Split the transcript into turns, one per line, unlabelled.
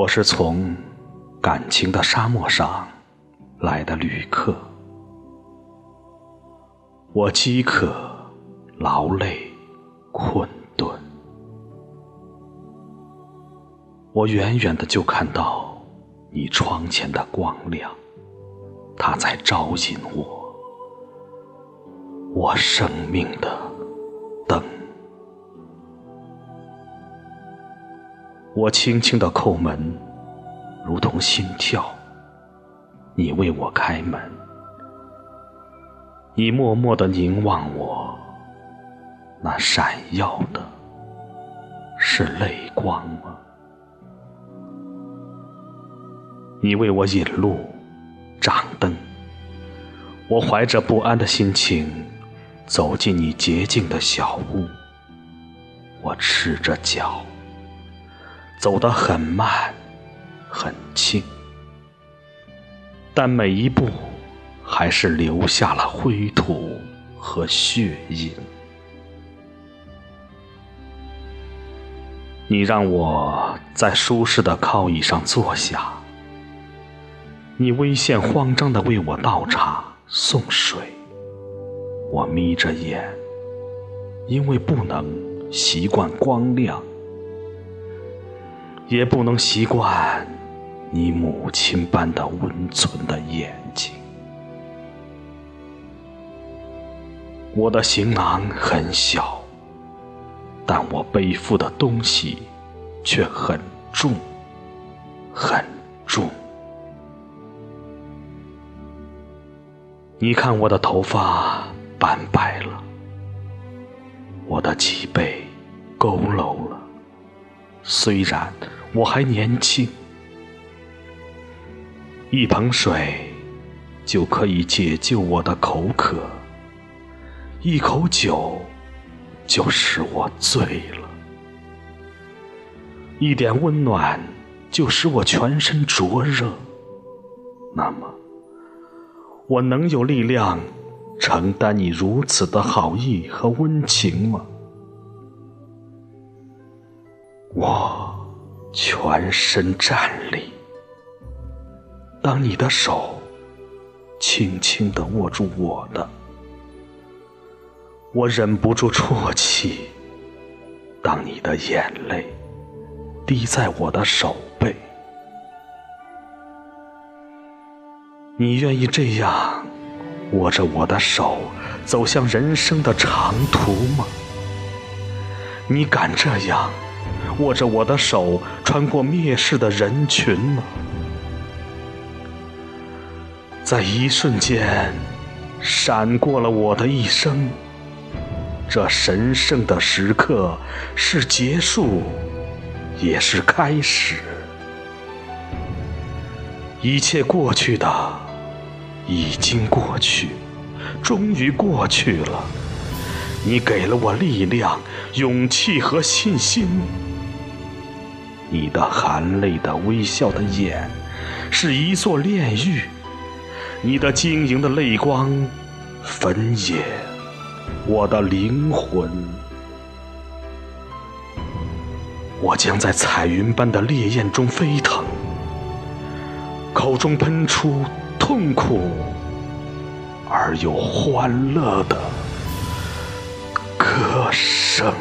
我是从感情的沙漠上来的旅客，我饥渴、劳累、困顿，我远远的就看到你窗前的光亮，它在招引我，我生命的我轻轻的叩门，如同心跳。你为我开门，你默默的凝望我，那闪耀的是泪光吗？你为我引路，掌灯。我怀着不安的心情走进你洁净的小屋，我赤着脚。走得很慢，很轻，但每一步还是留下了灰土和血印。你让我在舒适的靠椅上坐下，你微现慌张的为我倒茶送水，我眯着眼，因为不能习惯光亮。也不能习惯你母亲般的温存的眼睛。我的行囊很小，但我背负的东西却很重，很重。你看我的头发斑白了，我的脊背佝偻，虽然。我还年轻，一盆水就可以解救我的口渴，一口酒就使我醉了，一点温暖就使我全身灼热。那么，我能有力量承担你如此的好意和温情吗？我。全身站立，当你的手轻轻地握住我的，我忍不住啜泣；当你的眼泪滴在我的手背，你愿意这样握着我的手走向人生的长途吗？你敢这样？握着我的手，穿过蔑视的人群吗？在一瞬间，闪过了我的一生。这神圣的时刻，是结束，也是开始。一切过去的，已经过去，终于过去了。你给了我力量、勇气和信心。你的含泪的微笑的眼，是一座炼狱；你的晶莹的泪光，焚也我的灵魂。我将在彩云般的烈焰中飞腾，口中喷出痛苦而又欢乐的歌声。